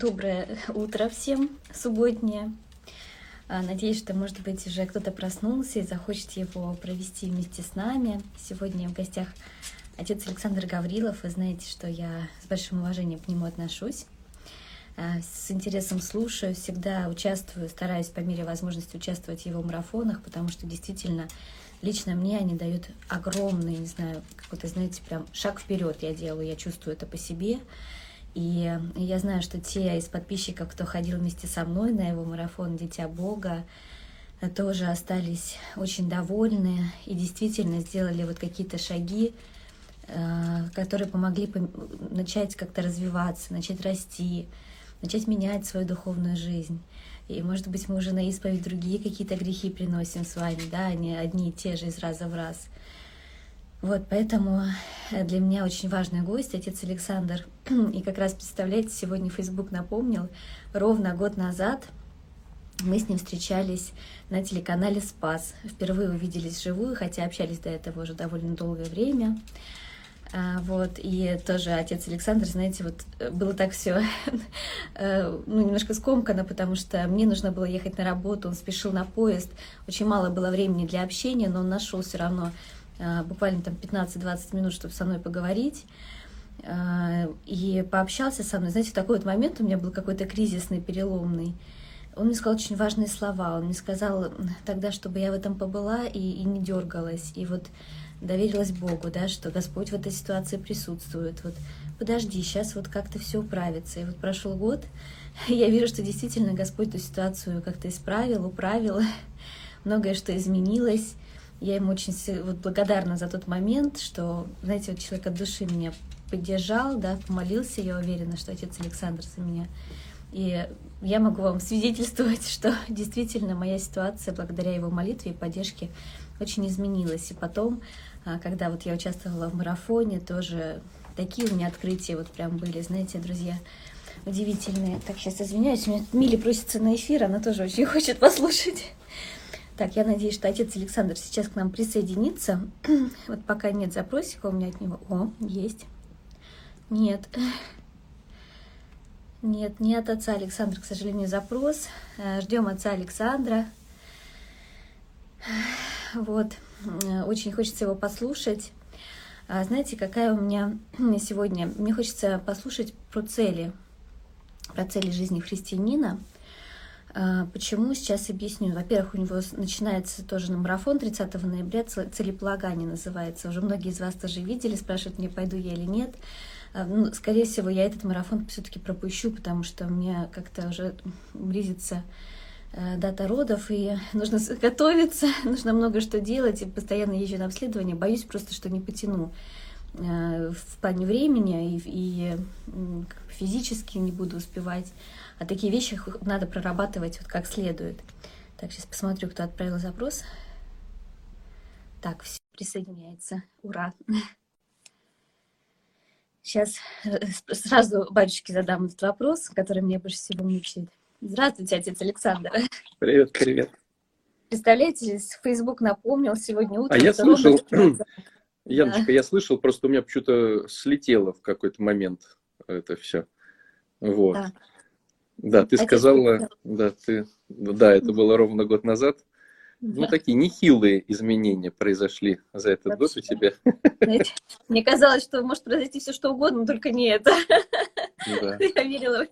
Доброе утро всем, субботнее. А, надеюсь, что, может быть, уже кто-то проснулся и захочет его провести вместе с нами. Сегодня в гостях отец Александр Гаврилов. Вы знаете, что я с большим уважением к нему отношусь. А, с интересом слушаю, всегда участвую, стараюсь по мере возможности участвовать в его марафонах, потому что действительно лично мне они дают огромный, не знаю, какой-то, знаете, прям шаг вперед я делаю, я чувствую это по себе. И я знаю, что те из подписчиков, кто ходил вместе со мной на его марафон «Дитя Бога», тоже остались очень довольны и действительно сделали вот какие-то шаги, э, которые помогли начать как-то развиваться, начать расти, начать менять свою духовную жизнь. И, может быть, мы уже на исповедь другие какие-то грехи приносим с вами, да, а не одни и те же из раза в раз. Вот, поэтому э, для меня очень важный гость, отец Александр. И как раз, представляете, сегодня Facebook напомнил, ровно год назад мы с ним встречались на телеканале «Спас». Впервые увиделись вживую, хотя общались до этого уже довольно долгое время. А, вот, и тоже отец Александр, знаете, вот э, было так все э, ну, немножко скомкано, потому что мне нужно было ехать на работу, он спешил на поезд, очень мало было времени для общения, но он нашел все равно буквально там 15-20 минут, чтобы со мной поговорить. Э, и пообщался со мной. Знаете, в такой вот момент у меня был какой-то кризисный, переломный. Он мне сказал очень важные слова. Он мне сказал тогда, чтобы я в этом побыла и, и не дергалась. И вот доверилась Богу, да, что Господь в этой ситуации присутствует. Вот подожди, сейчас вот как-то все управится. И вот прошел год, я вижу, что действительно Господь эту ситуацию как-то исправил, управил. Многое что изменилось я ему очень вот, благодарна за тот момент, что, знаете, вот человек от души меня поддержал, да, помолился, я уверена, что отец Александр за меня. И я могу вам свидетельствовать, что действительно моя ситуация благодаря его молитве и поддержке очень изменилась. И потом, а, когда вот я участвовала в марафоне, тоже такие у меня открытия вот прям были, знаете, друзья, удивительные. Так, сейчас извиняюсь, меня Мили просится на эфир, она тоже очень хочет послушать. Так, я надеюсь, что отец Александр сейчас к нам присоединится. вот пока нет запросика у меня от него. О, есть. Нет. Нет, не от отца Александра, к сожалению, запрос. Э, Ждем отца Александра. Вот. Э, очень хочется его послушать. А знаете, какая у меня сегодня... Мне хочется послушать про цели, про цели жизни христианина. А, почему? Сейчас объясню. Во-первых, у него начинается тоже на марафон 30 ноября, целеполагание называется. Уже многие из вас тоже видели, спрашивают мне, пойду я или нет. А, ну, скорее всего, я этот марафон все-таки пропущу, потому что у меня как-то уже близится э, дата родов, и нужно готовиться, нужно много что делать, и постоянно езжу на обследование. Боюсь просто, что не потяну э, в плане времени, и, и физически не буду успевать. А такие вещи надо прорабатывать вот как следует. Так, сейчас посмотрю, кто отправил запрос. Так, все присоединяется. Ура! Сейчас э, сразу батюшке задам этот вопрос, который меня больше всего мучает. Здравствуйте, отец Александр. Привет, привет. Представляете, Facebook напомнил сегодня утром. А я слышал, Яночка, да. я слышал, просто у меня почему-то слетело в какой-то момент это все. Вот. Да. Да, ты сказала, да, ты, да, это было ровно год назад. Ну, такие нехилые изменения произошли за этот год у тебя. Знаете, мне казалось, что может произойти все что угодно, но только не это. Да. Я верила,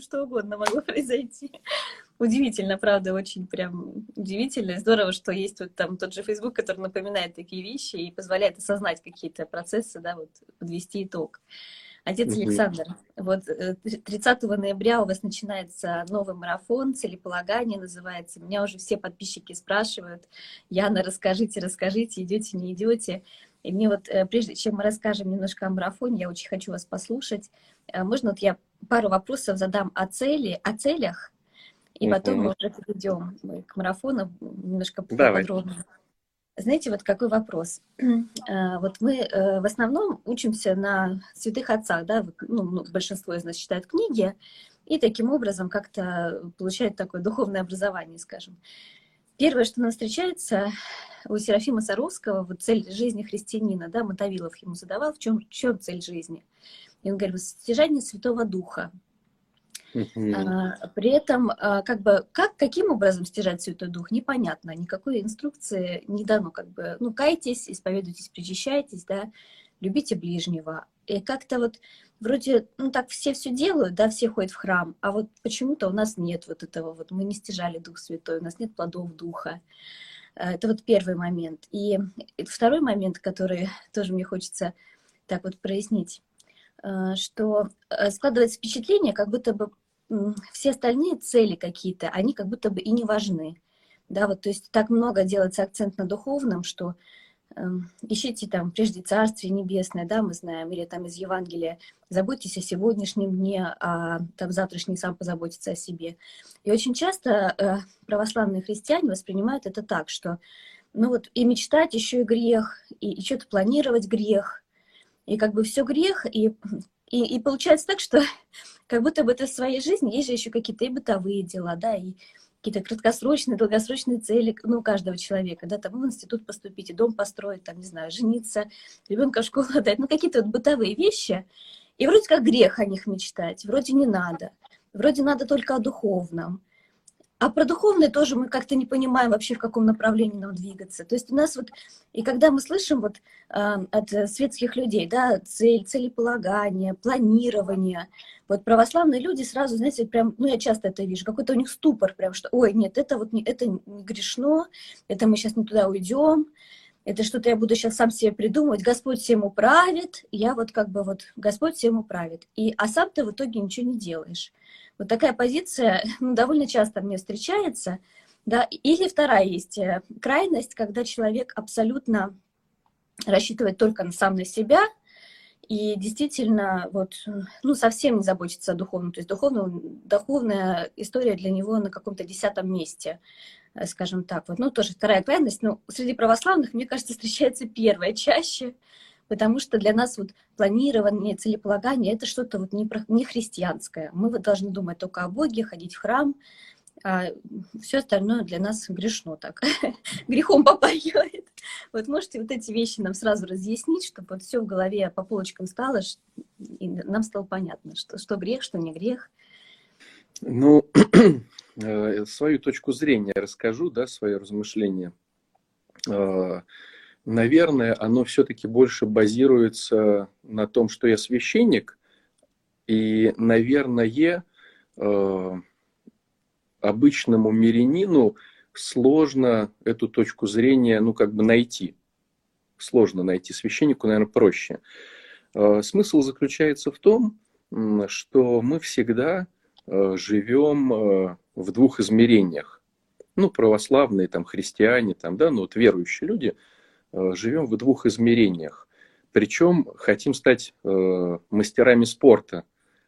что угодно могло произойти. Удивительно, правда, очень прям удивительно. Здорово, что есть вот там тот же Facebook, который напоминает такие вещи и позволяет осознать какие-то процессы, да, вот подвести итог. Отец угу. Александр, вот 30 э, ноября у вас начинается новый марафон, целеполагание называется. Меня уже все подписчики спрашивают, Яна, расскажите, расскажите, идете, не идете. И мне вот, э, прежде чем мы расскажем немножко о марафоне, я очень хочу вас послушать. Э, можно вот я пару вопросов задам о цели, о целях, и потом мы уже перейдем к марафону немножко поподробнее. Знаете, вот какой вопрос. А, вот мы э, в основном учимся на святых отцах, да, ну, ну, большинство из нас читают книги, и таким образом как-то получают такое духовное образование, скажем. Первое, что нам встречается у Серафима Саровского, вот цель жизни христианина, да, Мотовилов ему задавал, в чем, в чем цель жизни. И он говорит, стяжание Святого Духа. Uh-huh. При этом, а, как бы, как, каким образом стяжать Святой Дух, непонятно. Никакой инструкции не дано. Как бы, ну, кайтесь, исповедуйтесь, причащайтесь, да, любите ближнего. И как-то вот вроде, ну, так все все делают, да, все ходят в храм, а вот почему-то у нас нет вот этого вот, мы не стяжали Дух Святой, у нас нет плодов Духа. Э, это вот первый момент. И второй момент, который тоже мне хочется так вот прояснить, что складывается впечатление, как будто бы все остальные цели какие-то, они как будто бы и не важны. Да, вот, то есть так много делается акцент на духовном, что э, ищите там прежде Царствие Небесное, да, мы знаем, или там из Евангелия, заботьтесь о сегодняшнем дне, а там завтрашний сам позаботится о себе. И очень часто э, православные христиане воспринимают это так, что ну вот и мечтать еще и грех, и, и что-то планировать грех, и как бы все грех, и и, и получается так, что как будто бы ты в своей жизни, есть же еще какие-то и бытовые дела, да, и какие-то краткосрочные, долгосрочные цели, ну, каждого человека, да, там в институт поступить, и дом построить, там, не знаю, жениться, ребенка в школу отдать, ну, какие-то вот бытовые вещи, и вроде как грех о них мечтать, вроде не надо, вроде надо только о духовном. А про духовное тоже мы как-то не понимаем вообще, в каком направлении нам двигаться. То есть у нас вот, и когда мы слышим вот э, от светских людей, да, цель, целеполагание, планирование, вот православные люди сразу, знаете, прям, ну я часто это вижу, какой-то у них ступор, прям, что, ой, нет, это вот не, это не грешно, это мы сейчас не туда уйдем, это что-то я буду сейчас сам себе придумывать, Господь всем управит, я вот как бы вот, Господь всем управит. И, а сам ты в итоге ничего не делаешь. Вот такая позиция ну, довольно часто мне встречается. Да? Или вторая есть э, крайность, когда человек абсолютно рассчитывает только на сам на себя, и действительно вот, ну, совсем не заботится о духовном. То есть духовная, духовная история для него на каком-то десятом месте, э, скажем так. Вот. Ну, тоже вторая крайность. Но среди православных, мне кажется, встречается первая чаще потому что для нас вот планирование, целеполагание – это что-то вот не, не христианское. Мы вот должны думать только о Боге, ходить в храм, а все остальное для нас грешно так, грехом попахивает. Вот можете вот эти вещи нам сразу разъяснить, чтобы вот все в голове по полочкам стало, и нам стало понятно, что, что грех, что не грех. Ну, э, свою точку зрения расскажу, да, свои размышления. Наверное, оно все-таки больше базируется на том, что я священник, и, наверное, э, обычному мирянину сложно эту точку зрения, ну, как бы найти. Сложно найти. Священнику, наверное, проще. Э, смысл заключается в том, что мы всегда э, живем в двух измерениях. Ну, православные, там, христиане, там, да, ну, вот верующие люди – Э, живем в двух измерениях. Причем хотим стать э, мастерами спорта,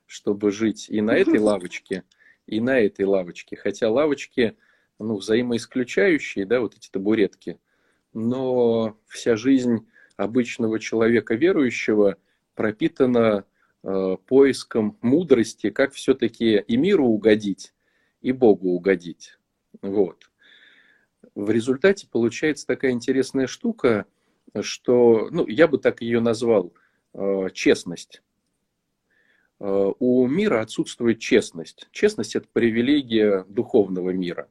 чтобы жить и на этой лавочке, и на этой лавочке. Хотя лавочки ну, взаимоисключающие, да, вот эти табуретки. Но вся жизнь обычного человека верующего пропитана э, поиском мудрости, как все-таки и миру угодить, и Богу угодить. Вот в результате получается такая интересная штука, что, ну, я бы так ее назвал, э, честность. Э, у мира отсутствует честность. Честность – это привилегия духовного мира.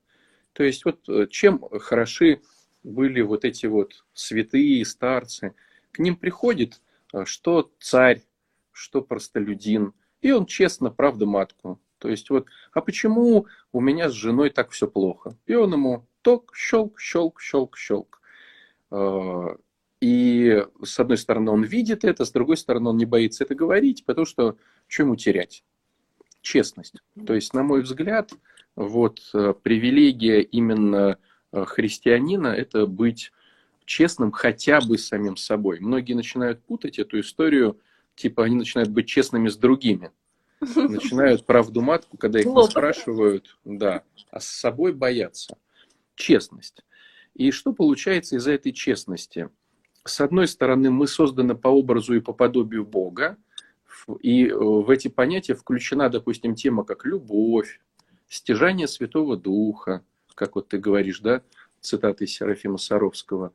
То есть вот э, чем хороши были вот эти вот святые, старцы, к ним приходит что царь, что простолюдин, и он честно, правда, матку. То есть вот, а почему у меня с женой так все плохо? И он ему ток, щелк, щелк, щелк, щелк. А, и с одной стороны он видит это, с другой стороны он не боится это говорить, потому что что ему терять? Честность. То есть, на мой взгляд, вот э, привилегия именно э, христианина – это быть честным хотя бы с самим собой. Многие начинают путать эту историю, типа они начинают быть честными с другими. Начинают правду матку, когда их спрашивают, да, а с собой боятся честность. И что получается из-за этой честности? С одной стороны, мы созданы по образу и по подобию Бога, и э, в эти понятия включена, допустим, тема как любовь, стяжание Святого Духа, как вот ты говоришь, да, цитаты Серафима Саровского,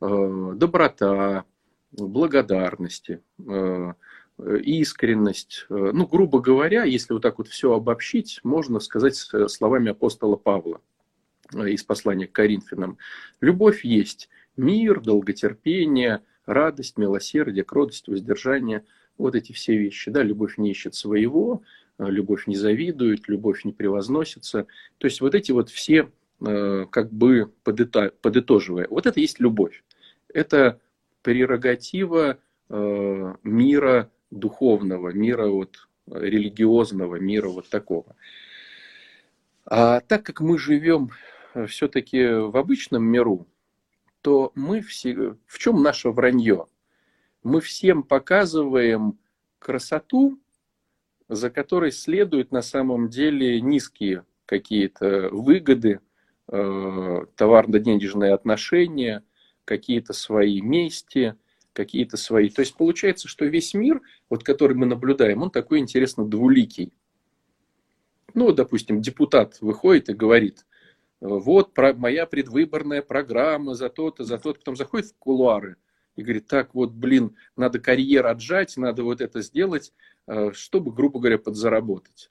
э, доброта, благодарности, э, искренность. Ну, грубо говоря, если вот так вот все обобщить, можно сказать словами апостола Павла из послания к Коринфянам. Любовь есть мир, долготерпение, радость, милосердие, кротость, воздержание. Вот эти все вещи. Да, любовь не ищет своего, любовь не завидует, любовь не превозносится. То есть вот эти вот все, как бы подытоживая, вот это есть любовь. Это прерогатива э, мира духовного, мира вот религиозного, мира вот такого. А так как мы живем э, все-таки в обычном миру, то мы все... В чем наше вранье? Мы всем показываем красоту, за которой следуют на самом деле низкие какие-то выгоды, э, товарно-денежные отношения – какие-то свои мести, какие-то свои. То есть получается, что весь мир, вот который мы наблюдаем, он такой интересно двуликий. Ну, допустим, депутат выходит и говорит, вот про, моя предвыборная программа за то-то, за то-то. Потом заходит в кулуары и говорит, так вот, блин, надо карьер отжать, надо вот это сделать, э, чтобы, грубо говоря, подзаработать.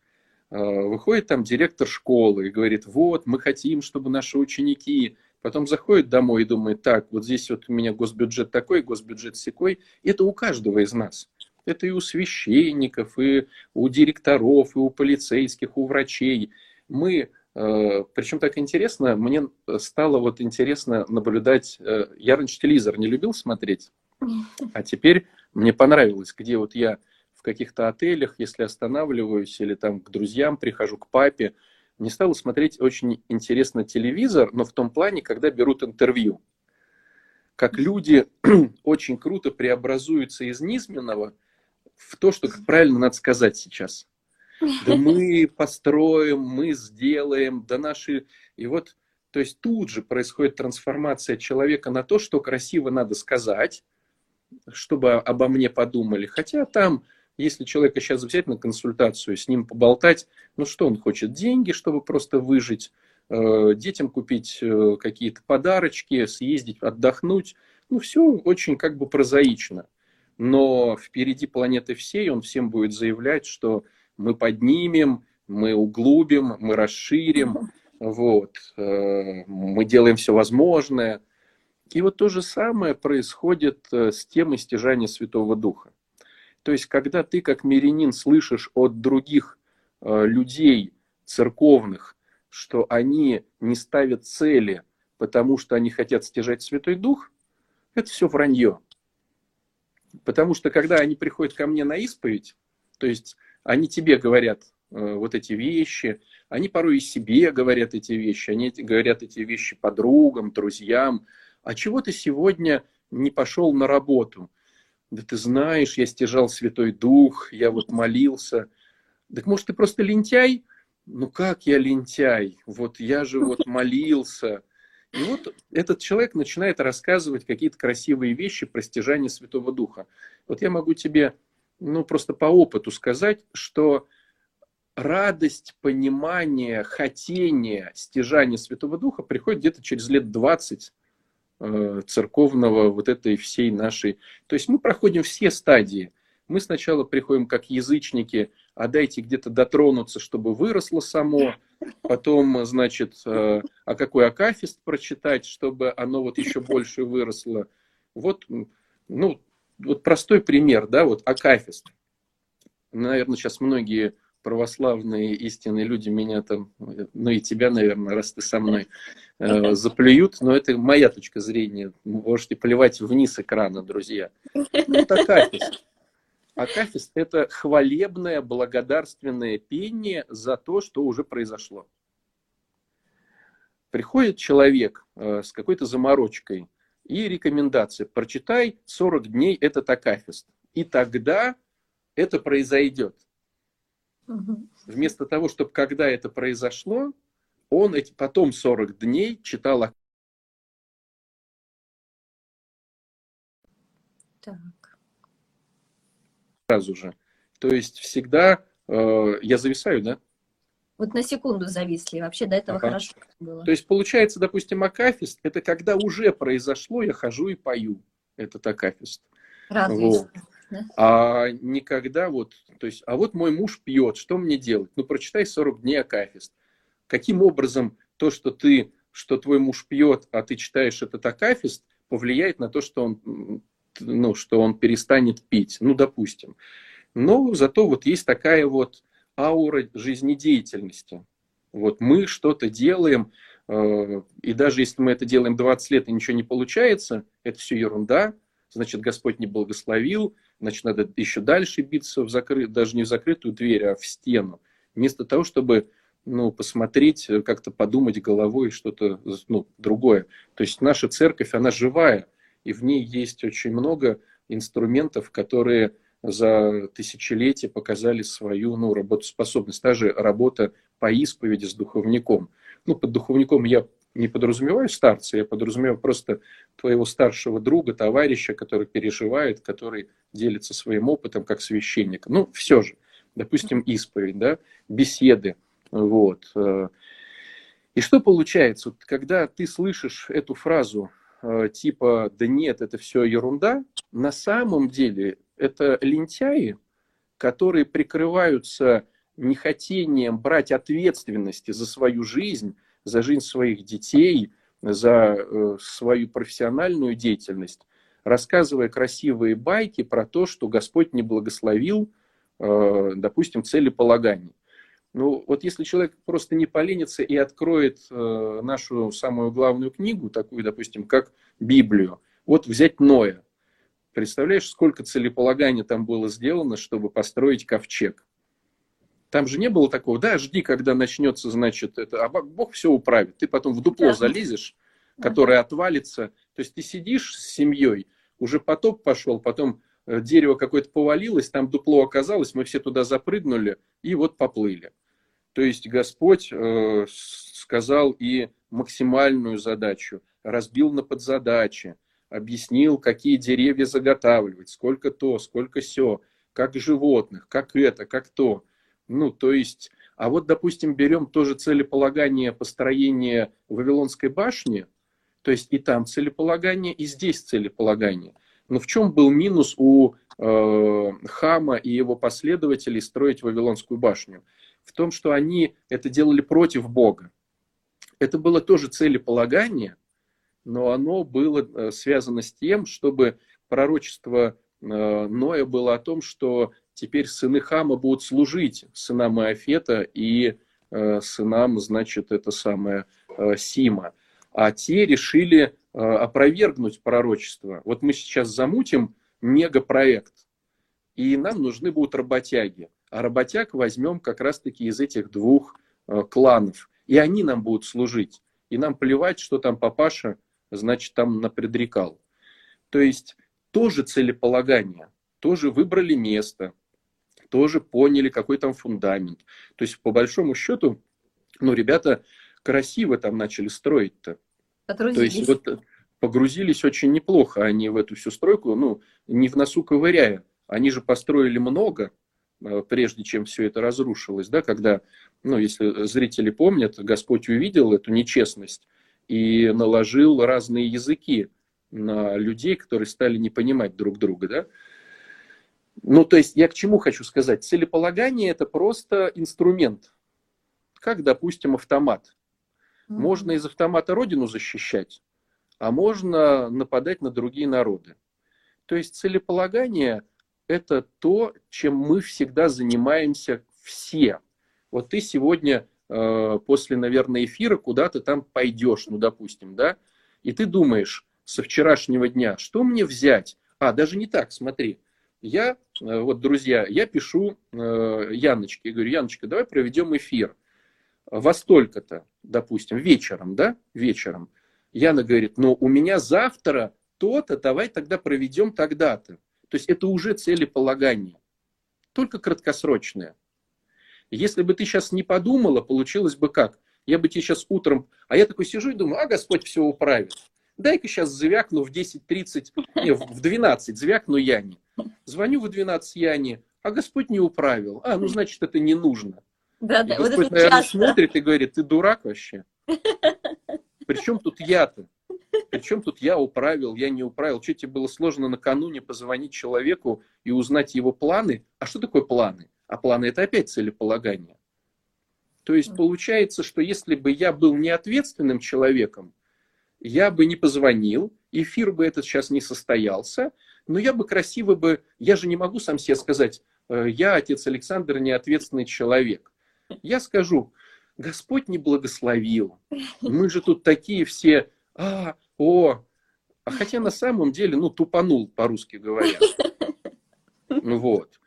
Э, выходит там директор школы и говорит, вот, мы хотим, чтобы наши ученики Потом заходит домой и думает, так, вот здесь вот у меня госбюджет такой, госбюджет секой. Это у каждого из нас. Это и у священников, и у директоров, и у полицейских, у врачей. Мы, э, причем так интересно, мне стало вот интересно наблюдать, э, я раньше телевизор не любил смотреть, а теперь мне понравилось, где вот я в каких-то отелях, если останавливаюсь, или там к друзьям прихожу, к папе, мне стало смотреть очень интересно телевизор, но в том плане, когда берут интервью. Как люди очень круто преобразуются из низменного в то, что, как правильно надо сказать сейчас. Да мы построим, мы сделаем, да наши... И вот, то есть тут же происходит трансформация человека на то, что красиво надо сказать, чтобы обо мне подумали. Хотя там если человека сейчас взять на консультацию, с ним поболтать, ну что он хочет? Деньги, чтобы просто выжить, э, детям купить э, какие-то подарочки, съездить, отдохнуть. Ну, все очень как бы прозаично. Но впереди планеты всей он всем будет заявлять, что мы поднимем, мы углубим, мы расширим, вот, э, мы делаем все возможное. И вот то же самое происходит с темой стяжания Святого Духа. То есть, когда ты как мирянин слышишь от других э, людей церковных, что они не ставят цели, потому что они хотят стяжать Святой Дух, это все вранье. Потому что когда они приходят ко мне на исповедь, то есть они тебе говорят э, вот эти вещи, они порой и себе говорят эти вещи, они говорят эти вещи подругам, друзьям. А чего ты сегодня не пошел на работу? Да ты знаешь, я стяжал Святой Дух, я вот молился. Так может, ты просто лентяй? Ну как я лентяй? Вот я же вот молился. И вот этот человек начинает рассказывать какие-то красивые вещи про стяжание Святого Духа. Вот я могу тебе, ну просто по опыту сказать, что радость, понимание, хотение стяжания Святого Духа приходит где-то через лет 20 Э, церковного вот этой всей нашей... То есть мы проходим все стадии. Мы сначала приходим как язычники, а дайте где-то дотронуться, чтобы выросло само. Потом, значит, э, а какой акафист прочитать, чтобы оно вот еще больше выросло. Вот, ну, вот простой пример, да, вот акафист. Наверное, сейчас многие православные истинные люди меня там, ну и тебя, наверное, раз ты со мной, э, заплюют, но это моя точка зрения. Можете плевать вниз экрана, друзья. Вот акафист. Акафист – это хвалебное, благодарственное пение за то, что уже произошло. Приходит человек э, с какой-то заморочкой и рекомендация. Прочитай 40 дней этот акафист. И тогда это произойдет. Вместо того, чтобы когда это произошло, он эти потом 40 дней читал так. Сразу же. То есть всегда э, я зависаю, да? Вот на секунду зависли, вообще до этого ага. хорошо было. То есть получается, допустим, акафист, это когда уже произошло, я хожу и пою этот акафист. Радуюсь. Вот. А никогда вот, то есть, а вот мой муж пьет, что мне делать? Ну, прочитай 40 дней Акафист. Каким образом то, что ты, что твой муж пьет, а ты читаешь этот Акафист, повлияет на то, что он, ну, что он перестанет пить? Ну, допустим. Но зато вот есть такая вот аура жизнедеятельности. Вот мы что-то делаем, э, и даже если мы это делаем 20 лет и ничего не получается, это все ерунда, значит, Господь не благословил, значит, надо еще дальше биться в закры... даже не в закрытую дверь, а в стену. Вместо того, чтобы ну, посмотреть, как-то подумать головой что-то ну, другое. То есть наша церковь, она живая, и в ней есть очень много инструментов, которые за тысячелетия показали свою ну, работоспособность. Та же работа по исповеди с духовником. Ну, под духовником я не подразумеваю старца, я подразумеваю просто твоего старшего друга, товарища, который переживает, который делится своим опытом как священник. Ну, все же, допустим, исповедь, да, беседы, вот. И что получается, когда ты слышишь эту фразу э, типа «да нет, это все ерунда», на самом деле это лентяи, которые прикрываются нехотением брать ответственности за свою жизнь, за жизнь своих детей, за э, свою профессиональную деятельность, рассказывая красивые байки про то, что Господь не благословил, э, допустим, целеполагание. Ну, вот если человек просто не поленится и откроет э, нашу самую главную книгу, такую, допустим, как Библию, вот взять Ноя. Представляешь, сколько целеполагания там было сделано, чтобы построить ковчег? Там же не было такого, да, жди, когда начнется, значит, это, а Бог все управит. Ты потом в дупло да. залезешь, которое отвалится. То есть ты сидишь с семьей, уже потоп пошел, потом э, дерево какое-то повалилось, там дупло оказалось, мы все туда запрыгнули и вот поплыли. То есть Господь э, сказал и максимальную задачу, разбил на подзадачи, объяснил, какие деревья заготавливать, сколько то, сколько все, как животных, как это, как то. Ну, то есть, а вот, допустим, берем тоже целеполагание построения Вавилонской башни, то есть и там целеполагание, и здесь целеполагание. Но в чем был минус у э, Хама и его последователей строить Вавилонскую башню? В том, что они это делали против Бога. Это было тоже целеполагание, но оно было э, связано с тем, чтобы пророчество э, Ноя было о том, что теперь сыны Хама будут служить сынам Иофета и э, сынам, значит, это самое Сима. А те решили опровергнуть пророчество. Вот мы сейчас замутим мегапроект, и нам нужны будут работяги. А работяг возьмем как раз-таки из этих двух э, кланов. И они нам будут служить. И нам плевать, что там папаша, значит, там напредрекал. То есть тоже целеполагание, тоже выбрали место, тоже поняли, какой там фундамент. То есть, по большому счету, ну, ребята красиво там начали строить-то. То есть, вот э, погрузились очень неплохо они в эту всю стройку, ну, не в носу ковыряя. Они же построили много, прежде чем все это разрушилось, да, когда, ну, если зрители помнят, Господь увидел эту нечестность и наложил разные языки на людей, которые стали не понимать друг друга, да, ну, то есть я к чему хочу сказать? Целеполагание – это просто инструмент, как, допустим, автомат. Можно из автомата родину защищать, а можно нападать на другие народы. То есть целеполагание – это то, чем мы всегда занимаемся все. Вот ты сегодня э, после, наверное, эфира куда-то там пойдешь, ну, допустим, да, и ты думаешь со вчерашнего дня, что мне взять? А, даже не так, смотри – я, э, вот, друзья, я пишу э, Яночке, говорю, Яночка, давай проведем эфир во столько-то, допустим, вечером, да, вечером. Яна говорит, ну, у меня завтра то-то, давай тогда проведем тогда-то. То есть это уже целеполагание, только краткосрочное. Если бы ты сейчас не подумала, получилось бы как? Я бы тебе сейчас утром, а я такой сижу и думаю, а Господь все управит. Дай-ка сейчас звякну в 10.30, не, в 12 звякну Яне. Звоню в 12 Яне, а Господь не управил. А, ну значит, это не нужно. Да, да, Господь, вот наверное, часто. смотрит и говорит, ты дурак вообще. Причем тут я-то? Причем тут я управил, я не управил. Что тебе было сложно накануне позвонить человеку и узнать его планы? А что такое планы? А планы это опять целеполагание. То есть получается, что если бы я был неответственным человеком, я бы не позвонил, эфир бы этот сейчас не состоялся, но я бы красиво бы, я же не могу сам себе сказать, э, я, отец Александр, неответственный человек. Я скажу, Господь не благословил. Мы же тут такие все, а, о, а хотя на самом деле, ну, тупанул, по-русски говоря. Ну вот.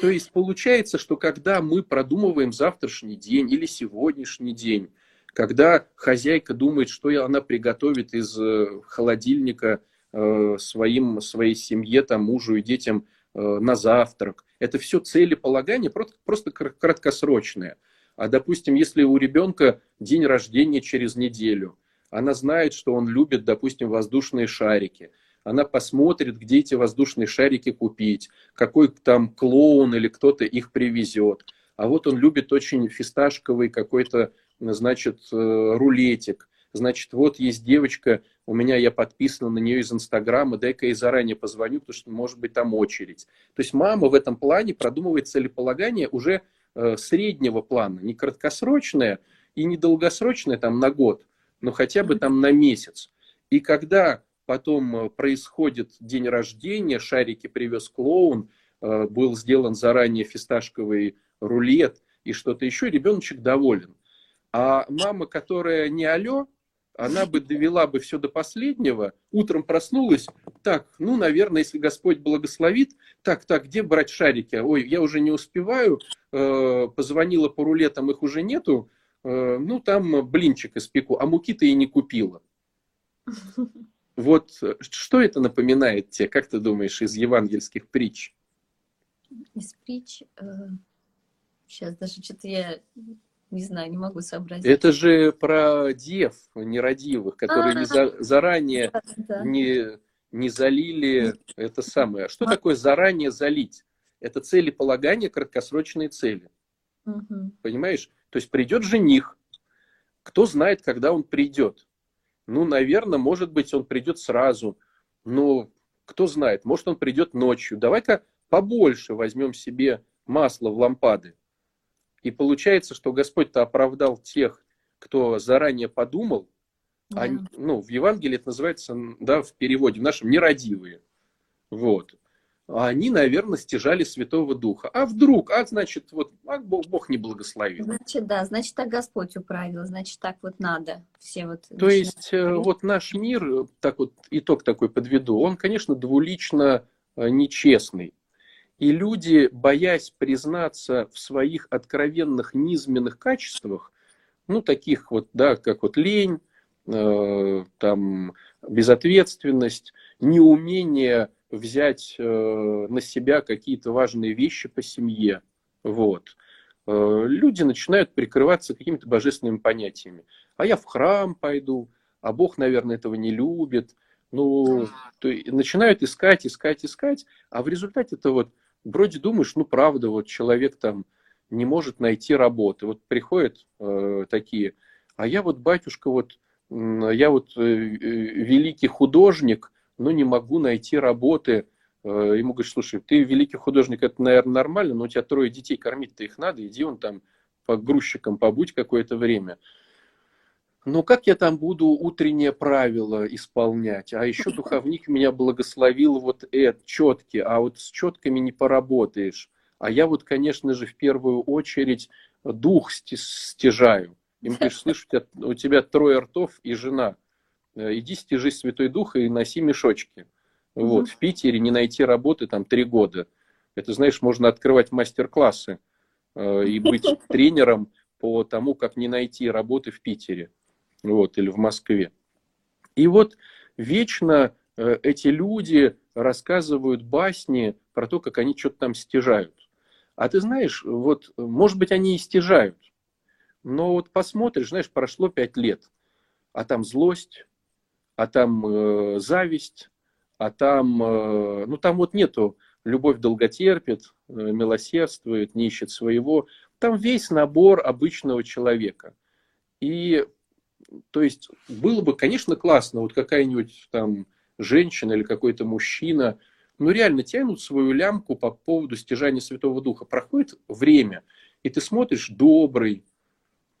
То есть получается, что когда мы продумываем завтрашний день или сегодняшний день, когда хозяйка думает, что она приготовит из э, холодильника э, своим, своей семье, там, мужу и детям э, на завтрак, это все целеполагание просто, просто краткосрочное. А допустим, если у ребенка день рождения через неделю, она знает, что он любит, допустим, воздушные шарики – она посмотрит, где эти воздушные шарики купить, какой там клоун или кто-то их привезет. А вот он любит очень фисташковый какой-то, значит, э, рулетик. Значит, вот есть девочка, у меня я подписана на нее из Инстаграма, дай-ка ей заранее позвоню, потому что может быть там очередь. То есть мама в этом плане продумывает целеполагание уже э, среднего плана, не краткосрочное и не долгосрочное там на год, но хотя бы там на месяц. И когда потом э, происходит день рождения, шарики привез клоун, э, был сделан заранее фисташковый рулет и что-то еще, ребеночек доволен. А мама, которая не алё, она бы довела бы все до последнего, утром проснулась, так, ну, наверное, если Господь благословит, так, так, где брать шарики? Ой, я уже не успеваю, э, позвонила по рулетам, их уже нету, ну, там блинчик испеку, а муки-то и не купила. Вот э, что это напоминает тебе, как ты думаешь, из евангельских притч? Из притч... Э, сейчас даже что-то я не знаю, не могу сообразить. Это же про дев нерадивых, которые а, не за, заранее да, да. Не, не залили это самое. Что а. такое заранее залить? Это целеполагание, краткосрочные цели. Угу. Понимаешь? То есть придет жених, кто знает, когда он придет. Ну, наверное, может быть, он придет сразу. Но кто знает, может, он придет ночью. Давай-ка побольше возьмем себе масла в лампады. И получается, что Господь-то оправдал тех, кто заранее подумал, да. а, ну, в Евангелии это называется, да, в переводе, в нашем, нерадивые. Вот они, наверное, стяжали Святого Духа. А вдруг, а значит, вот а Бог, Бог не благословил. Значит, да, значит, так Господь управил, значит, так вот надо. Все вот То есть, э, вот наш мир, так вот, итог такой подведу, он, конечно, двулично э, нечестный. И люди, боясь признаться в своих откровенных низменных качествах, ну, таких вот, да, как вот лень, э, там, безответственность, неумение взять э, на себя какие-то важные вещи по семье. Вот. Э, люди начинают прикрываться какими-то божественными понятиями. А я в храм пойду, а Бог, наверное, этого не любит. Ну, то, начинают искать, искать, искать, а в результате это вот вроде думаешь, ну правда, вот человек там не может найти работы. Вот приходят э, такие, а я вот, батюшка, вот я вот э, э великий художник, но не могу найти работы. Э, ему говорят, слушай, ты великий художник, это, наверное, нормально, но у тебя трое детей, кормить-то их надо, иди он там по грузчикам побудь какое-то время. Но как я там буду утреннее правило исполнять? А еще духовник меня благословил вот это, четки, а вот с четками не поработаешь. А я вот, конечно же, в первую очередь дух стяжаю. Им говоришь, слышь, у тебя, у тебя трое ртов и жена – иди стяжись Святой Дух и носи мешочки. Вот, mm в Питере не найти работы там три года. Это, знаешь, можно открывать мастер-классы э, и быть тренером по тому, как не найти работы в Питере вот, или в Москве. И вот вечно э, эти люди рассказывают басни про то, как они что-то там стяжают. А ты знаешь, вот, может быть, они и стяжают, но вот посмотришь, знаешь, прошло пять лет, а там злость, а там э, зависть, а там, э, ну там вот нету любовь долготерпит, э, милосердствует, не ищет своего. Там весь набор обычного человека. И то есть было бы, конечно, классно, вот какая-нибудь там женщина или какой-то мужчина, ну реально тянут свою лямку по поводу стяжания Святого Духа. Проходит время, и ты смотришь добрый,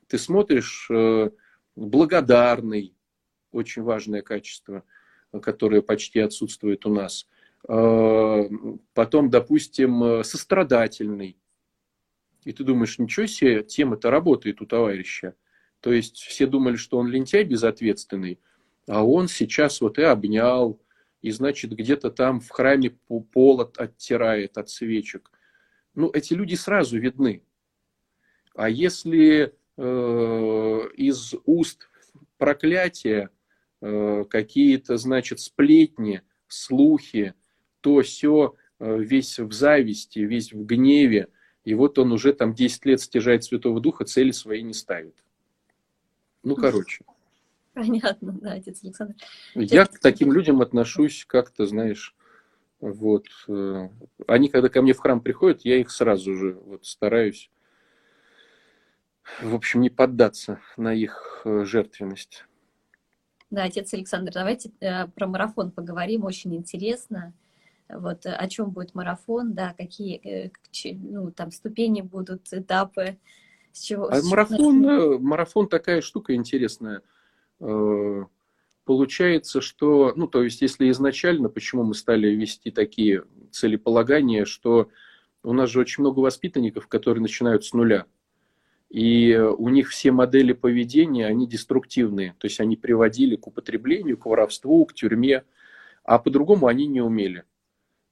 ты смотришь э, благодарный, очень важное качество, которое почти отсутствует у нас. Э, потом, допустим, сострадательный. И ты думаешь, ничего себе, тема-то работает у товарища. То есть все думали, что он лентяй безответственный, а он сейчас вот и обнял, и, значит, где-то там в храме пол оттирает от свечек. Ну, эти люди сразу видны. А если э, из уст проклятия э, какие-то, значит, сплетни, слухи, то все э, весь в зависти, весь в гневе, и вот он уже там 10 лет стяжает Святого Духа, цели свои не ставит. Ну, короче. Понятно, да, отец Александр. Я к таким людям отношусь как-то, знаешь, вот. Э, они, когда ко мне в храм приходят, я их сразу же вот стараюсь, в общем, не поддаться на их э, жертвенность. Да, отец Александр, давайте э, про марафон поговорим, очень интересно. Вот о чем будет марафон, да, какие ну, там ступени будут, этапы, с чего? А с марафон, чего марафон такая штука интересная. Э, получается, что, ну, то есть, если изначально, почему мы стали вести такие целеполагания, что у нас же очень много воспитанников, которые начинают с нуля. И у них все модели поведения, они деструктивные. То есть они приводили к употреблению, к воровству, к тюрьме, а по-другому они не умели.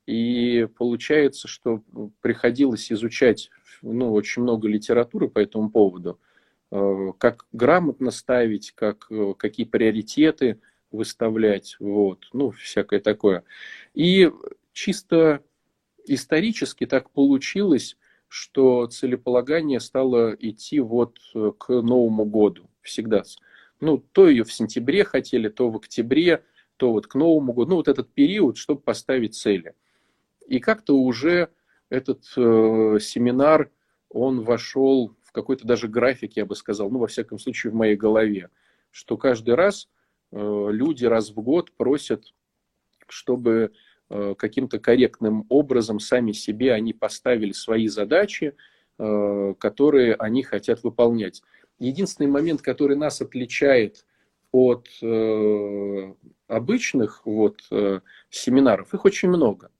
И получается, что приходилось изучать ну, очень много литературы по этому поводу, э, как грамотно ставить, как, э, какие приоритеты выставлять, вот, ну, всякое такое. И чисто исторически так получилось, что целеполагание стало идти вот э, к Новому году всегда. Ну, то ее в сентябре хотели, то в октябре, то вот к Новому году. Ну, вот этот период, чтобы поставить цели. И как-то уже этот э, семинар, он вошел в какой-то даже график, я бы сказал, ну, во всяком случае, в моей голове, что каждый раз э, люди раз в год просят, чтобы каким-то корректным образом сами себе они поставили свои задачи, э, которые они хотят выполнять. Единственный момент, который нас отличает от э, обычных вот, э, семинаров, их очень много.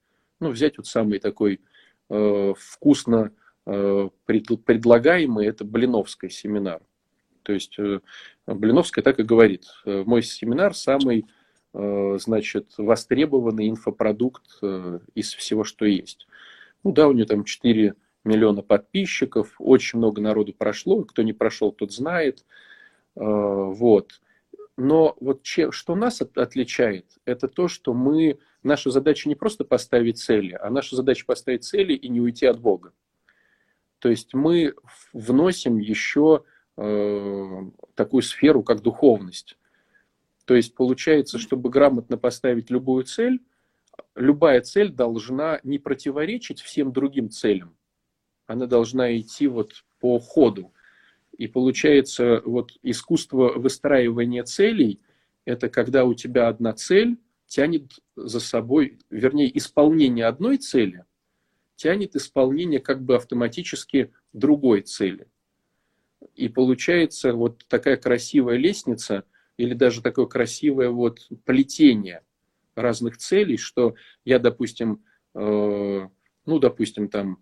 Ну, взять вот самый такой Э, вкусно э, предлагаемый, это Блиновский семинар. То есть э, Блиновская так и говорит, мой семинар самый, значит, востребованный инфопродукт из всего, что есть. Ну да, у нее там 4 миллиона подписчиков, очень много народу прошло, кто не прошел, тот знает. Вот. Но вот че, что нас от, отличает, это то, что мы, наша задача не просто поставить цели, а наша задача поставить цели и не уйти от Бога. То есть мы вносим еще э, такую сферу, как духовность. То есть получается, чтобы грамотно поставить любую цель, любая цель должна не противоречить всем другим целям. Она должна идти вот по ходу. И получается, вот искусство выстраивания целей – это когда у тебя одна цель тянет за собой, вернее, исполнение одной цели тянет исполнение как бы автоматически другой цели. И получается вот такая красивая лестница или даже такое красивое вот плетение разных целей, что я, допустим, э, ну, допустим, там,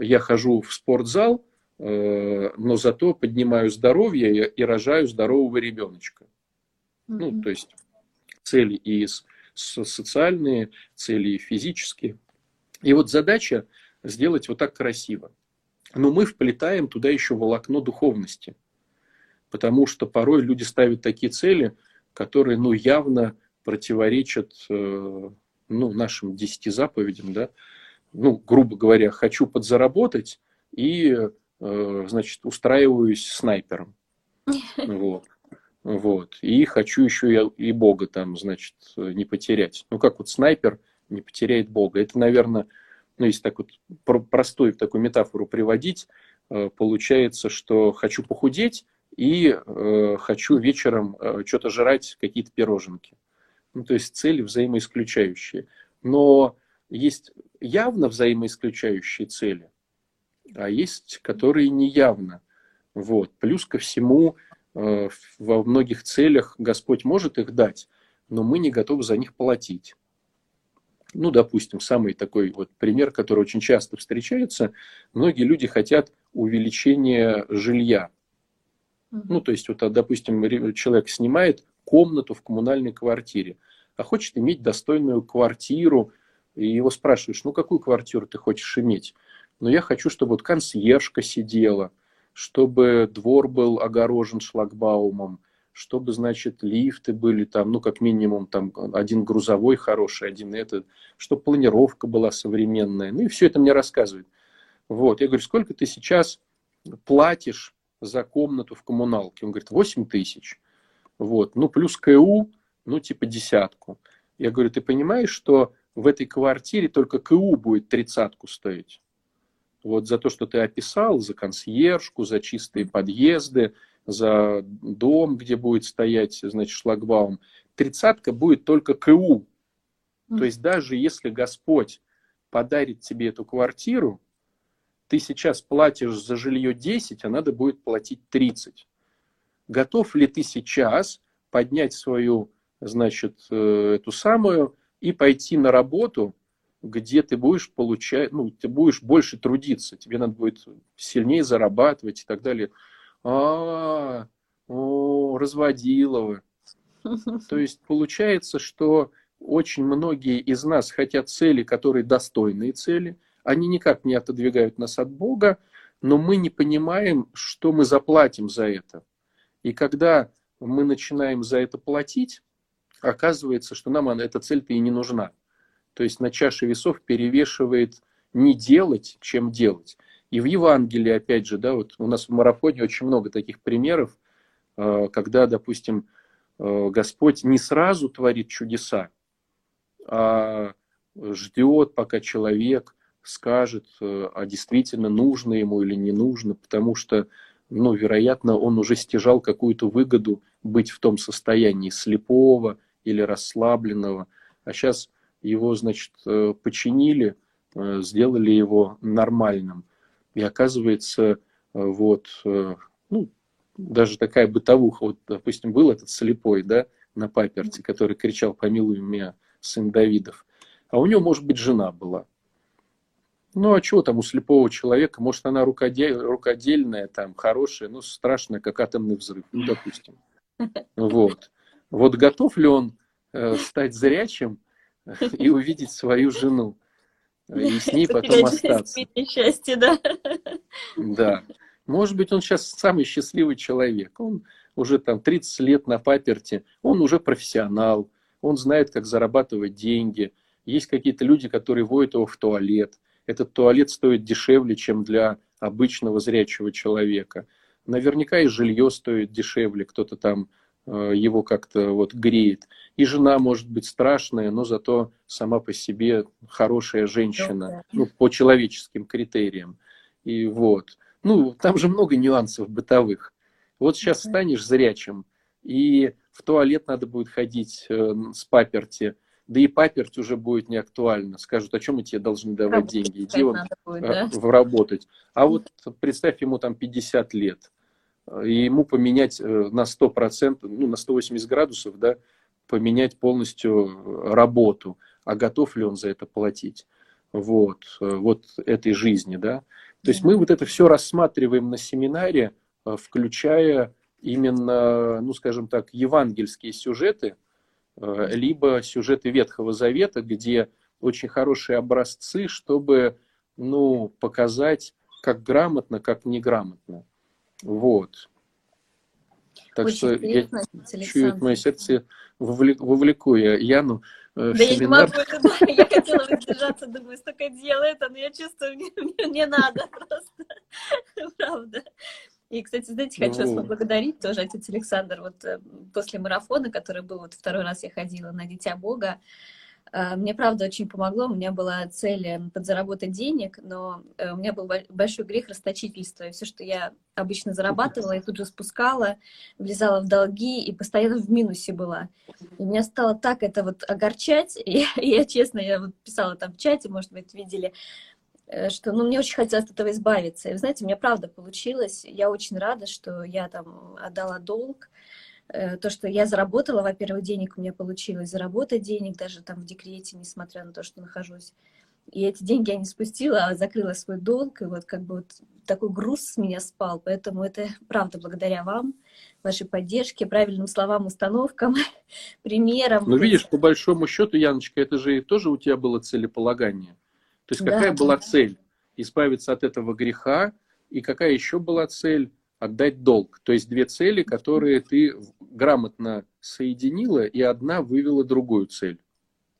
я хожу в спортзал – Э, но зато поднимаю здоровье и рожаю здорового ребеночка. Mm-hmm. Ну, то есть цели и социальные, цели и физические. И вот задача сделать вот так красиво. Но мы вплетаем туда еще волокно духовности. Потому что порой люди ставят такие цели, которые ну, явно противоречат э, ну, нашим десяти заповедям. Да? Ну, грубо говоря, хочу подзаработать и Э, значит, устраиваюсь снайпером. Вот. Вот. И хочу еще и, и Бога там, значит, не потерять. Ну, как вот снайпер не потеряет Бога. Это, наверное, ну, если так вот простую такую метафору приводить, э, получается, что хочу похудеть, и э, хочу вечером э, что-то жрать, какие-то пироженки. Ну, то есть цели взаимоисключающие. Но есть явно взаимоисключающие цели, а есть, которые неявно. Вот. Плюс ко всему, э, во многих целях Господь может их дать, но мы не готовы за них платить. Ну, допустим, самый такой вот пример, который очень часто встречается. Многие люди хотят увеличения жилья. Ну, то есть, вот, допустим, человек снимает комнату в коммунальной квартире, а хочет иметь достойную квартиру, и его спрашиваешь, ну, какую квартиру ты хочешь иметь? Ну, я хочу, чтобы вот консьержка сидела, чтобы двор был огорожен шлагбаумом, чтобы, значит, лифты были там, ну, как минимум, там, один грузовой хороший, один этот, чтобы планировка была современная. Ну, и все это мне рассказывает. Вот, я говорю, сколько ты сейчас платишь за комнату в коммуналке? Он говорит, 8 тысяч. Вот, ну, плюс КУ, ну, типа десятку. Я говорю, ты понимаешь, что в этой квартире только КУ будет тридцатку стоить? Вот за то, что ты описал, за консьержку, за чистые подъезды, за дом, где будет стоять, значит, шлагбаум, тридцатка будет только КУ. То есть даже если Господь подарит тебе эту квартиру, ты сейчас платишь за жилье 10, а надо будет платить 30. Готов ли ты сейчас поднять свою, значит, э, эту самую и пойти на работу, где ты будешь получать, ну, ты будешь больше трудиться, тебе надо будет сильнее зарабатывать и так далее а, о, разводиловы. То есть получается, что очень многие из нас хотят цели, которые достойные цели. Они никак не отодвигают нас от Бога, но мы не понимаем, что мы заплатим за это. И когда мы начинаем за это платить, оказывается, что нам эта цель-то и не нужна. То есть на чаше весов перевешивает не делать, чем делать. И в Евангелии, опять же, да, вот у нас в марафоне очень много таких примеров, э, когда, допустим, э, Господь не сразу творит чудеса, а ждет, пока человек скажет, э, а действительно нужно ему или не нужно, потому что, ну, вероятно, он уже стяжал какую-то выгоду быть в том состоянии слепого или расслабленного, а сейчас его, значит, починили, сделали его нормальным. И оказывается, э, вот, э, ну, даже такая бытовуха, вот, допустим, был этот слепой, да, на паперте, который кричал, помилуй меня, сын Давидов. А у него, может быть, жена была. Ну, а чего там у слепого человека? Может, она рукодель, рукодельная, там, хорошая, ну, страшная, как атомный взрыв, ну, допустим. Вот. Вот готов ли он э, стать зрячим и увидеть свою жену? и с ней потом остаться. Счастье, да. Да. Может быть, он сейчас самый счастливый человек. Он уже там 30 лет на паперте, он уже профессионал, он знает, как зарабатывать деньги. Есть какие-то люди, которые водят его в туалет. Этот туалет стоит дешевле, чем для обычного зрячего человека. Наверняка и жилье стоит дешевле, кто-то там Э, его как-то вот греет. И жена может быть страшная, но зато сама по себе хорошая женщина, ну, по человеческим критериям. И вот. Ну, там же много нюансов бытовых. Вот сейчас станешь зрячим, и в туалет надо будет ходить э, с паперти, да и паперть уже будет не актуальна. Скажут, о чем мы тебе должны давать работать деньги? Иди он будет, да? работать. А вот представь ему там 50 лет и ему поменять э, на 100%, ну, на 180 градусов, да, поменять полностью работу, а готов ли он за это платить, вот, э, вот этой жизни, да. То есть мы вот это все рассматриваем на семинаре, э, включая именно, ну, скажем так, евангельские сюжеты, либо сюжеты Ветхого Завета, где очень хорошие образцы, чтобы, ну, показать, как грамотно, как неграмотно. Вот. Так Очень что я чую, мое сердце вовлеку я Яну э, Да я не могу это, я хотела воздержаться, думаю, столько делает, но я чувствую, мне, мне надо просто, правда. И, кстати, знаете, хочу вас поблагодарить тоже, отец Александр, вот э, после марафона, который был, вот второй раз я ходила на Дитя Бога, А, мне, правда, очень помогло. У меня была цель э, подзаработать денег, но э, у меня был большой грех расточительства. И все, что я обычно зарабатывала, я тут же спускала, влезала в долги и постоянно в минусе была. И меня стало так это вот огорчать. И я, честно, я вот писала там в чате, может быть, видели, э, что ну, мне очень хотелось от этого избавиться. И вы знаете, у меня правда получилось. Я очень рада, что я там отдала долг. Э, то, что я заработала, во-первых, денег у меня получилось заработать денег, даже там в декрете, несмотря на то, что нахожусь. И эти деньги я не спустила, а закрыла свой долг, и вот как бы вот такой груз с меня спал. Поэтому это правда благодаря вам, вашей поддержке, правильным словам, установкам, примерам. Ну, видишь, по большому счету, Яночка, это же тоже у тебя было целеполагание. То есть какая да, была да. цель? Избавиться от этого греха, и какая еще была цель? отдать долг. То есть две цели, которые ты грамотно соединила, и одна вывела другую цель.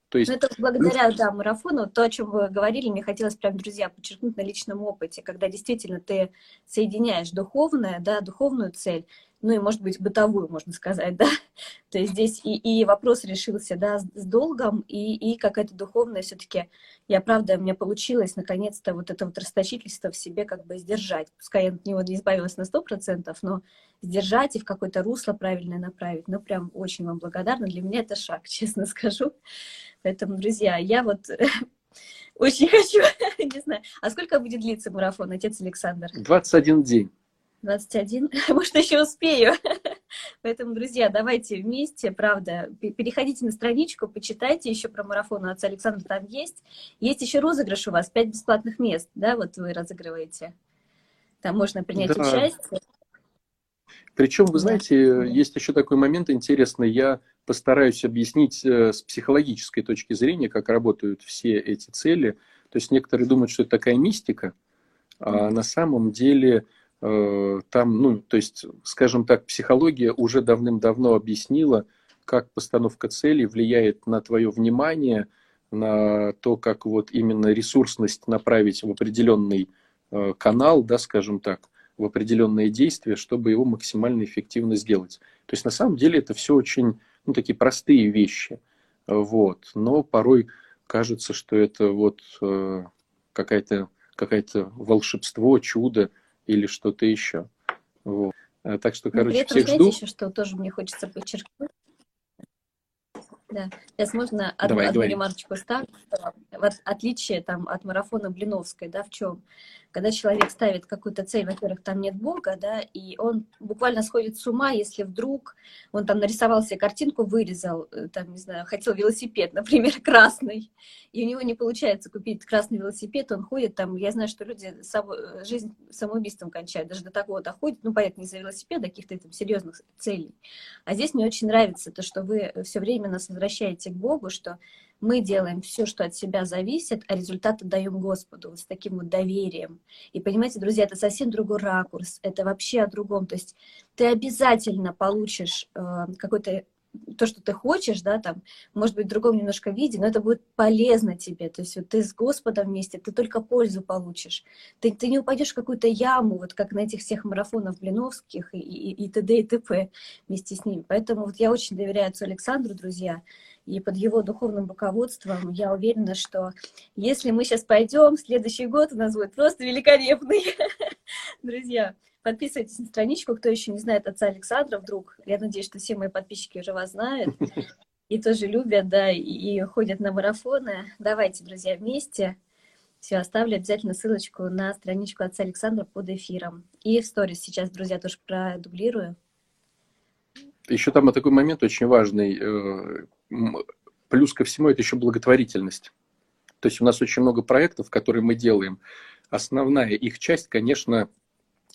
То есть... Ну, это благодаря, да, марафону, то, о чем вы говорили, мне хотелось прям, друзья, подчеркнуть на личном опыте, когда действительно ты соединяешь духовное, да, духовную цель ну и, может быть, бытовую, можно сказать, да. То есть здесь и, и вопрос решился, да, с, с долгом, и, и какая-то духовная все-таки, я правда, у меня получилось наконец-то вот это вот расточительство в себе как бы сдержать. Пускай я от него не избавилась на сто процентов, но сдержать и в какое-то русло правильное направить. Ну, прям очень вам благодарна. Для меня это шаг, честно скажу. Поэтому, друзья, я вот очень хочу, не знаю. А сколько будет длиться марафон, отец Александр? 21 день. 21, может, еще успею. Поэтому, друзья, давайте вместе, правда, переходите на страничку, почитайте еще про марафон у отца Александра, там есть. Есть еще розыгрыш у вас, 5 бесплатных мест, да, вот вы разыгрываете. Там можно принять да. участие. Причем, вы знаете, да. есть еще такой момент интересный. Я постараюсь объяснить э, с психологической точки зрения, как работают все эти цели. То есть некоторые думают, что это такая мистика, а на самом деле там, ну, то есть, скажем так, психология уже давным-давно объяснила, как постановка целей влияет на твое внимание, на то, как вот именно ресурсность направить в определенный э, канал, да, скажем так, в определенные действия, чтобы его максимально эффективно сделать. То есть на самом деле это все очень, ну, такие простые вещи, вот, но порой кажется, что это вот э, какая-то какое-то волшебство, чудо, или что-то еще. Вот. Э, так что, короче, Но при этом, всех жду. еще, что тоже мне хочется подчеркнуть. Да, сейчас можно одну, Давай, одну ремарочку. Вот отличие там от марафона Блиновской, да, в чем? Когда человек ставит какую-то цель, во-первых, там нет Бога, да, и он буквально сходит с ума, если вдруг он там нарисовал себе картинку, вырезал, э, там, не знаю, хотел велосипед, например, красный, и у него не получается купить красный велосипед, он ходит там, я знаю, что люди само, э, жизнь самоубийством кончают, даже до такого доходит, ну, понятно, не за велосипеда, а каких-то там серьезных целей. А здесь мне очень нравится то, что вы все время нас возвращаете к Богу, что мы делаем все, что от себя зависит, а результат отдаем Господу с таким вот доверием. И понимаете, друзья, это совсем другой ракурс, это вообще о другом. То есть ты обязательно получишь э, какой-то то, что ты хочешь, да, там, может быть, в другом немножко виде, но это будет полезно тебе. То есть вот ты с Господом вместе, ты только пользу получишь. Ты, ты не упадешь в какую-то яму, вот как на этих всех марафонах Блиновских и, и, и т.д. и т.п. вместе с ними. Поэтому вот я очень доверяю отцу Александру, друзья, и под его духовным руководством я уверена, что если мы сейчас пойдем, следующий год у нас будет просто великолепный. Друзья, подписывайтесь на страничку, кто еще не знает отца Александра вдруг. Я надеюсь, что все мои подписчики уже вас знают и тоже любят, да, и, ходят на марафоны. Давайте, друзья, вместе. Все, оставлю обязательно ссылочку на страничку отца Александра под эфиром. И в сторис сейчас, друзья, тоже продублирую. Еще там такой момент очень важный. Э, плюс ко всему, это еще благотворительность. То есть у нас очень много проектов, которые мы делаем. Основная их часть, конечно,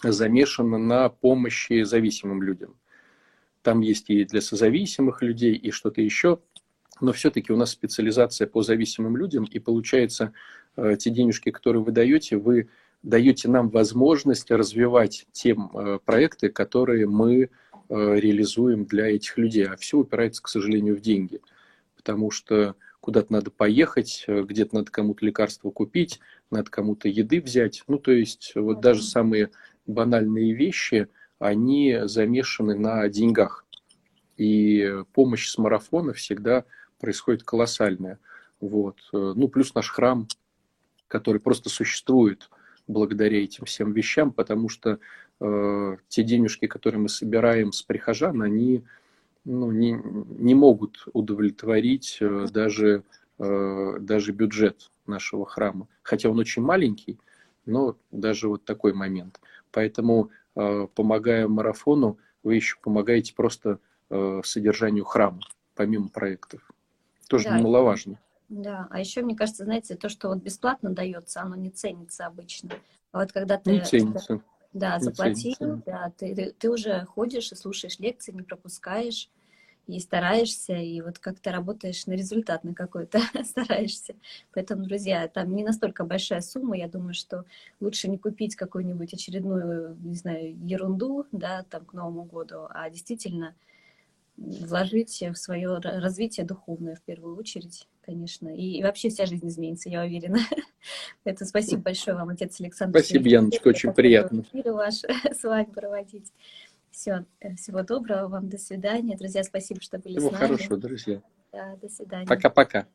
замешана на помощи зависимым людям. Там есть и для созависимых людей, и что-то еще. Но все-таки у нас специализация по зависимым людям, и получается, э, те денежки, которые вы даете, вы даете нам возможность развивать те э, проекты, которые мы Э, реализуем для этих людей. А все упирается, к сожалению, в деньги. Потому что куда-то надо поехать, где-то надо кому-то лекарства купить, надо кому-то еды взять. Ну, то есть, вот даже самые банальные вещи, они замешаны на деньгах. И помощь с марафона всегда происходит колоссальная. Вот. Ну, плюс наш храм, который просто существует благодаря этим всем вещам, потому что э, те денежки, которые мы собираем с прихожан, они ну, не, не могут удовлетворить э, даже, э, даже бюджет нашего храма. Хотя он очень маленький, но даже вот такой момент. Поэтому, э, помогая марафону, вы еще помогаете просто э, содержанию храма, помимо проектов. Тоже да, немаловажно. Да, а еще, мне кажется, знаете, то, что вот бесплатно дается, оно не ценится обычно. А вот когда ты... Не ценится. Да, заплатил, да, ты, ты, ты уже ходишь и слушаешь лекции, не пропускаешь, и стараешься, и вот как то работаешь на результат на какой-то, стараешься. Поэтому, друзья, там не настолько большая сумма, я думаю, что лучше не купить какую-нибудь очередную, не знаю, ерунду, да, там к Новому году, а действительно вложить в свое развитие духовное в первую очередь, конечно. И, и вообще вся жизнь изменится, я уверена. Поэтому спасибо большое вам, отец Александр. Спасибо, Яночка, очень приятно. Ваш с вами проводить. Все, э, всего доброго вам, до свидания. Друзья, спасибо, что были всего с нами. Всего хорошего, друзья. Да, до свидания. Пока-пока.